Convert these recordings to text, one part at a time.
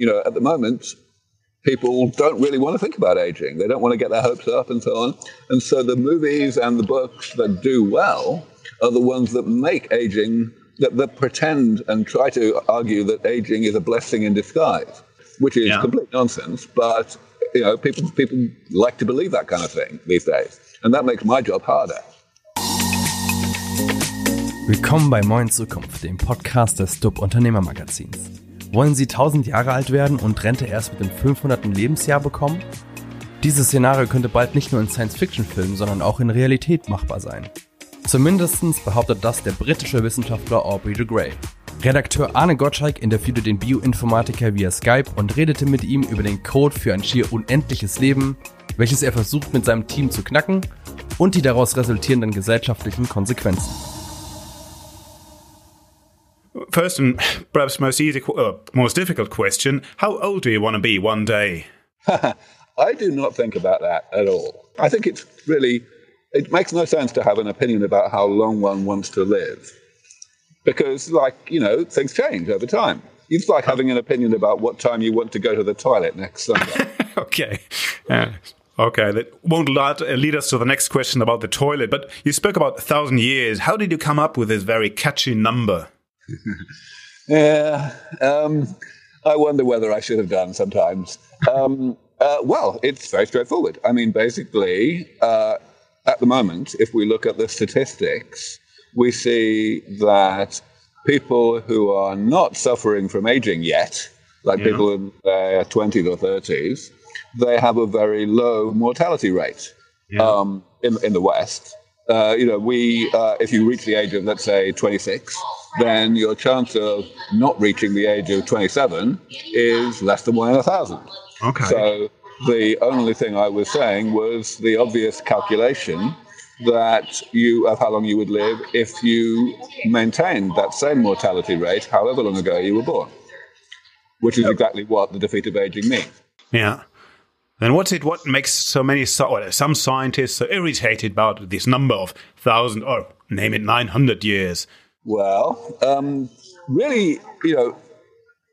you know, at the moment, people don't really want to think about aging. They don't want to get their hopes up and so on. And so the movies and the books that do well are the ones that make aging, that, that pretend and try to argue that aging is a blessing in disguise, which is Yeah. complete nonsense. But you know, people people like to believe that kind of thing these days, and that makes my job harder. Willkommen bei Moin Zukunft, dem Podcast des Stub Unternehmermagazins. Wollen Sie 1000 Jahre alt werden und Rente erst mit dem 500. Lebensjahr bekommen? Dieses Szenario könnte bald nicht nur in Science-Fiction-Filmen, sondern auch in Realität machbar sein. Zumindest behauptet das der britische Wissenschaftler Aubrey de Grey. Redakteur Arne Gottschalk interviewte den Bioinformatiker via Skype und redete mit ihm über den Code für ein schier unendliches Leben, welches er versucht mit seinem Team zu knacken und die daraus resultierenden gesellschaftlichen Konsequenzen. First and perhaps most easy, uh, most difficult question: How old do you want to be one day? I do not think about that at all. I think it's really, it makes no sense to have an opinion about how long one wants to live. Because, like, you know, things change over time. It's like having an opinion about what time you want to go to the toilet next Sunday. okay. Uh, okay, that won't lead, uh, lead us to the next question about the toilet. But you spoke about a thousand years. How did you come up with this very catchy number? Yeah, um, I wonder whether I should have done sometimes. Um, uh, well, it's very straightforward. I mean, basically, uh, at the moment, if we look at the statistics, we see that people who are not suffering from aging yet, like Yeah. people in their 20s or 30s, they have a very low mortality rate um, in, in the West. Uh, you know, we, uh, if you reach the age of, let's say, 26, then your chance of not reaching the age of 27 is less than one in a thousand. Okay. So the only thing I was saying was the obvious calculation that you of how long you would live if you maintained that same mortality rate, however long ago you were born, which is exactly what the defeat of aging means. Yeah. Then what's it? What makes so many some scientists so irritated about this number of thousand or name it nine hundred years? Well, um, really, you know,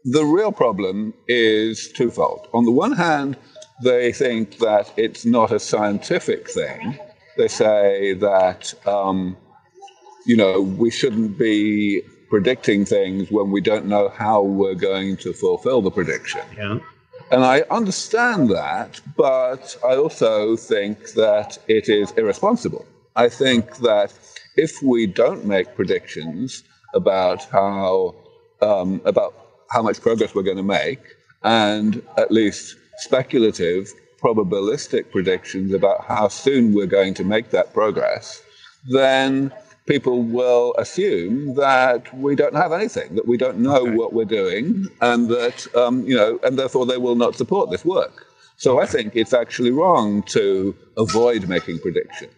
the real problem is twofold. On the one hand, they think that it's not a scientific thing. They say that, um, you know, we shouldn't be predicting things when we don't know how we're going to fulfill the prediction. Yeah. And I understand that, but I also think that it is irresponsible. I think that if we don't make predictions about how um, about how much progress we're going to make, and at least speculative, probabilistic predictions about how soon we're going to make that progress, then people will assume that we don't have anything, that we don't know what we're doing, and that um, you know, and therefore they will not support this work. So I think it's actually wrong to avoid making predictions.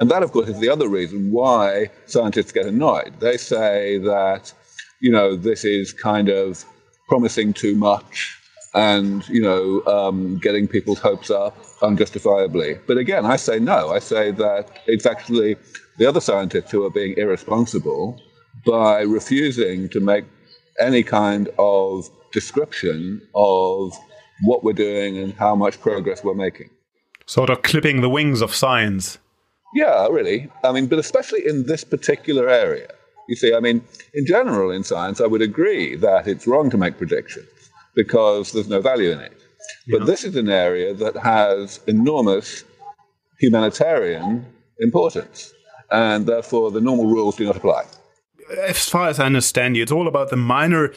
And that, of course, is the other reason why scientists get annoyed. They say that, you know, this is kind of promising too much and, you know, um, getting people's hopes up unjustifiably. But again, I say no. I say that it's actually the other scientists who are being irresponsible by refusing to make any kind of description of what we're doing and how much progress we're making. Sort of clipping the wings of science. Yeah, really. I mean, but especially in this particular area. You see, I mean, in general in science, I would agree that it's wrong to make predictions because there's no value in it. But this is an area that has enormous humanitarian importance, and therefore the normal rules do not apply. As far as I understand you, it's all about the minor,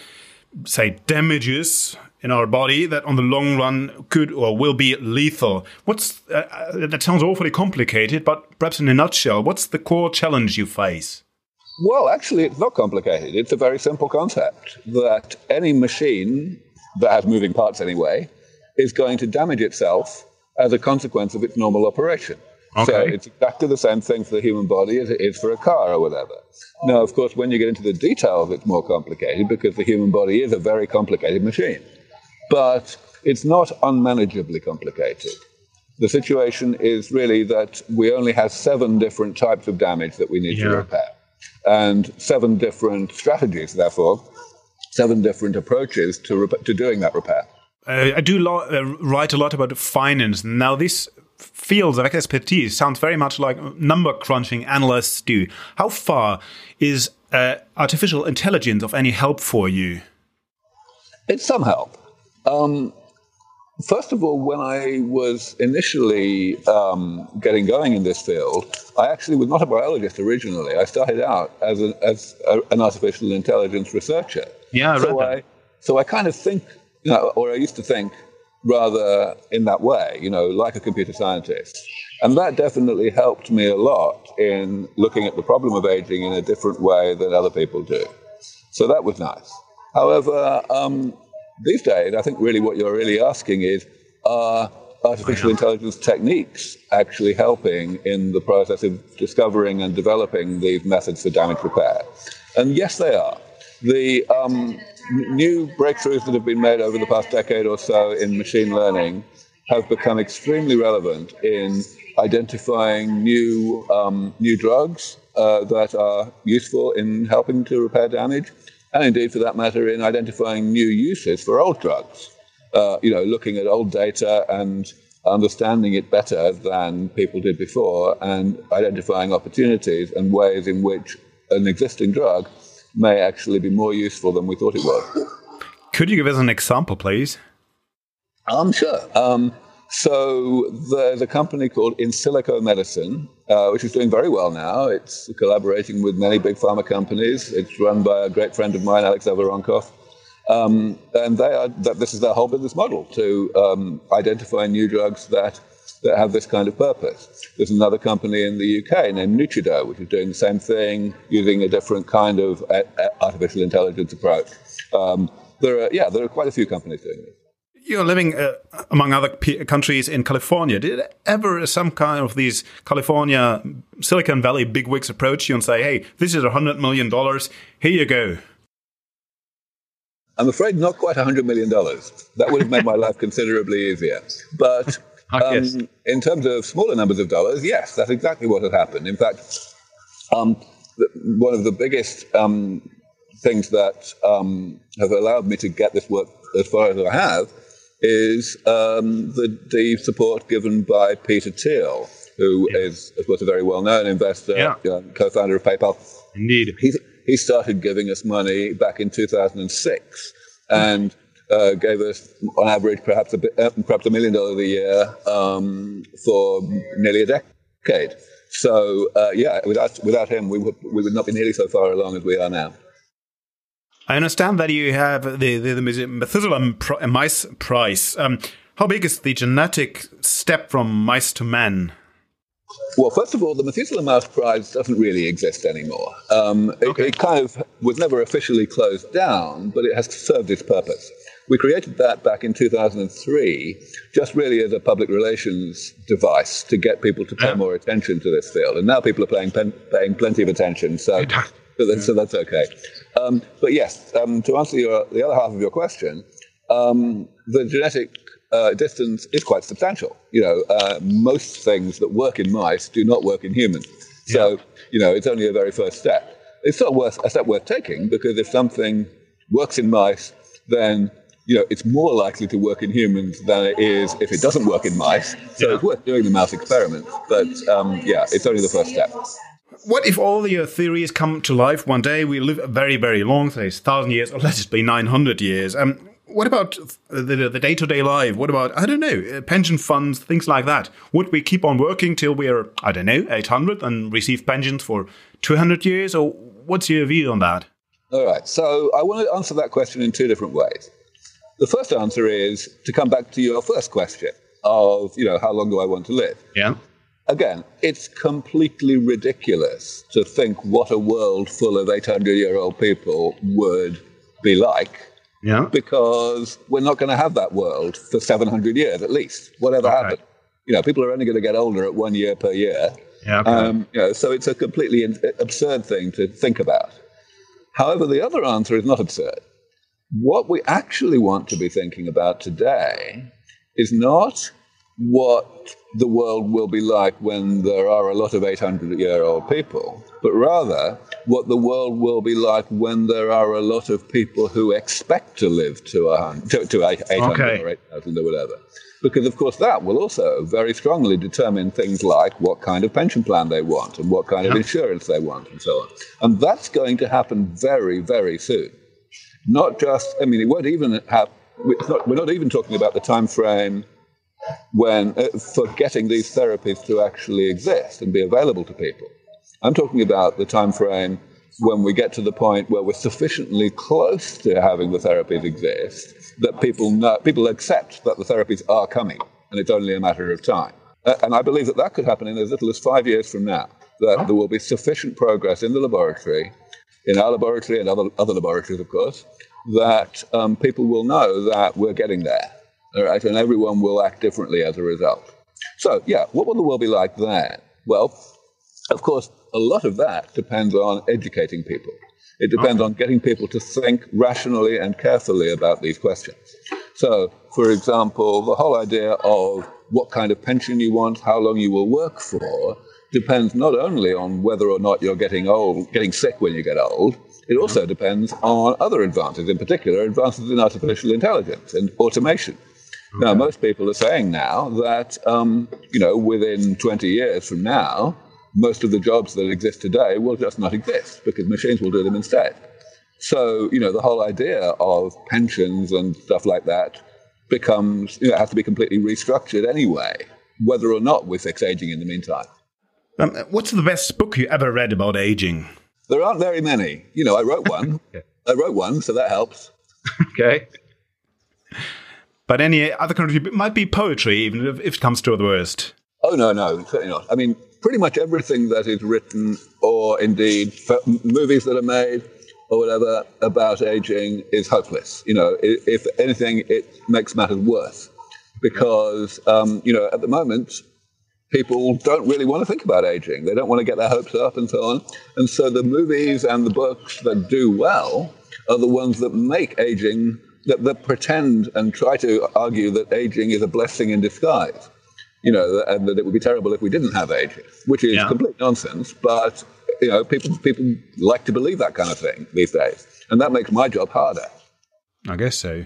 say, damages in our body that on the long run could or will be lethal. What's uh, uh, that sounds awfully complicated, but perhaps in a nutshell, what's the core challenge you face? Well, actually, it's not complicated. It's a very simple concept that any machine that has moving parts anyway is going to damage itself as a consequence of its normal operation. Okay. So it's exactly the same thing for the human body as it is for a car or whatever. Now, of course, when you get into the details, it's more complicated because the human body is a very complicated machine. But it's not unmanageably complicated. The situation is really that we only have seven different types of damage that we need to repair, and seven different strategies, therefore, seven different approaches to, rep- to doing that repair. uh, I do lo- uh, write a lot about finance. Now, this field of expertise sounds very much like number crunching analysts do. How far is uh, artificial intelligence of any help for you? It's some help. Um, first of all, when I was initially um, getting going in this field, I actually was not a biologist originally. I started out as, a, as a, an artificial intelligence researcher. Yeah, I so I, so I kind of think, you know, or I used to think rather in that way, you know, like a computer scientist. And that definitely helped me a lot in looking at the problem of aging in a different way than other people do. So that was nice. However, um, these days, I think really what you're really asking is are artificial intelligence techniques actually helping in the process of discovering and developing these methods for damage repair? And yes, they are. The um, new breakthroughs that have been made over the past decade or so in machine learning have become extremely relevant in identifying new um, new drugs uh, that are useful in helping to repair damage, and indeed, for that matter, in identifying new uses for old drugs. Uh, you know, looking at old data and understanding it better than people did before, and identifying opportunities and ways in which an existing drug may actually be more useful than we thought it was. Could you give us an example, please? I'm um, sure. Um, so there's a company called Insilico Medicine, uh, which is doing very well now. It's collaborating with many big pharma companies. It's run by a great friend of mine, Alex Zhavoronkov. Um, and they are, this is their whole business model to um, identify new drugs that, that have this kind of purpose. There's another company in the UK named Nutrido, which is doing the same thing using a different kind of artificial intelligence approach. Um, there are, yeah, there are quite a few companies doing this you're living uh, among other countries in California. Did ever some kind of these California Silicon Valley bigwigs approach you and say, "Hey, this is a hundred million dollars. Here you go." I'm afraid not quite a hundred million dollars. That would have made my life considerably easier. But um, in terms of smaller numbers of dollars, yes, that's exactly what had happened. In fact, um, the, one of the biggest um, things that um, have allowed me to get this work as far as I have is um, the, the, support given by Peter Thiel, who yeah. is, of course, a very well-known investor, yeah. uh, co-founder of PayPal. Indeed. He, he started giving us money back in 2006 and uh, gave us, on average, perhaps a, bit, uh, perhaps a million dollars a year um, for nearly a decade. So, uh, yeah, without, without him, we would, we would not be nearly so far along as we are now. I understand that you have the, the, the Methuselah mice prize. Um, how big is the genetic step from mice to man? Well, first of all, the Methuselah Mouse Prize doesn't really exist anymore. Um, okay. it, it, kind of was never officially closed down, but it has served its purpose. We created that back in 2003, just really as a public relations device to get people to pay more attention to this field. And now people are paying, paying plenty of attention. So so, that, so that's okay. Um, but yes, um, to answer your, the other half of your question, um, the genetic uh, distance is quite substantial. You know, uh, most things that work in mice do not work in humans. So, yeah. you know, it's only a very first step. It's not worth a step worth taking because if something works in mice, then you know it's more likely to work in humans than it is if it doesn't work in mice. So yeah. it's worth doing the mouse experiment. But um, yeah, it's only the first step what if all your theories come to life one day? We live very, very long, say, thousand years, or let it be nine hundred years. Um, what about the the day to day life? What about I don't know uh, pension funds, things like that? Would we keep on working till we're I don't know eight hundred and receive pensions for two hundred years, or what's your view on that? All right, so I want to answer that question in two different ways. The first answer is to come back to your first question of you know how long do I want to live? Yeah. Again, it's completely ridiculous to think what a world full of 800 year old people would be like. Yeah. Because we're not going to have that world for 700 years at least, whatever okay. happens. You know, people are only going to get older at one year per year. Yeah, okay. um, you know, so it's a completely absurd thing to think about. However, the other answer is not absurd. What we actually want to be thinking about today is not what the world will be like when there are a lot of 800 year old people, but rather what the world will be like when there are a lot of people who expect to live to, a, to, to 800 okay. or 8,000 or whatever. Because, of course, that will also very strongly determine things like what kind of pension plan they want and what kind yep. of insurance they want and so on. And that's going to happen very, very soon. Not just, I mean, it won't even have, not, we're not even talking about the time frame when uh, for getting these therapies to actually exist and be available to people. I'm talking about the time frame when we get to the point where we're sufficiently close to having the therapies exist that people know, people accept that the therapies are coming and it's only a matter of time. Uh, and I believe that that could happen in as little as five years from now. That there will be sufficient progress in the laboratory, in our laboratory and other, other laboratories, of course, that um, people will know that we're getting there. And everyone will act differently as a result. So, yeah, what will the world be like then? Well, of course, a lot of that depends on educating people. It depends okay. on getting people to think rationally and carefully about these questions. So, for example, the whole idea of what kind of pension you want, how long you will work for, depends not only on whether or not you're getting old, getting sick when you get old. It also depends on other advances, in particular advances in artificial intelligence and automation. Okay. Now, most people are saying now that um, you know within 20 years from now, most of the jobs that exist today will just not exist because machines will do them instead. So, you know, the whole idea of pensions and stuff like that becomes, you know, has to be completely restructured anyway, whether or not we fix aging in the meantime. Um, what's the best book you ever read about aging? There aren't very many. You know, I wrote one. okay. I wrote one, so that helps. okay. But any other country might be poetry, even if, if it comes to the worst. Oh no, no, certainly not. I mean, pretty much everything that is written, or indeed movies that are made, or whatever about aging is hopeless. You know, if anything, it makes matters worse because um, you know at the moment people don't really want to think about aging. They don't want to get their hopes up and so on. And so the movies and the books that do well are the ones that make aging that, that pretend and try to argue that aging is a blessing in disguise you know, and that it would be terrible if we didn't have aging, which is yeah. complete nonsense. But you know, people people like to believe that kind of thing these days, and that makes my job harder. I guess so.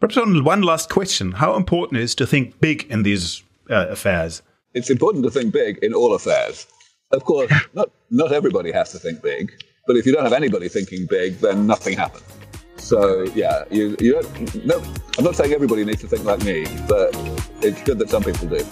Perhaps on one last question: How important is to think big in these uh, affairs? It's important to think big in all affairs. Of course, not not everybody has to think big, but if you don't have anybody thinking big, then nothing happens. So yeah, you, you don't, no, I'm not saying everybody needs to think like me, but it's good that some people do.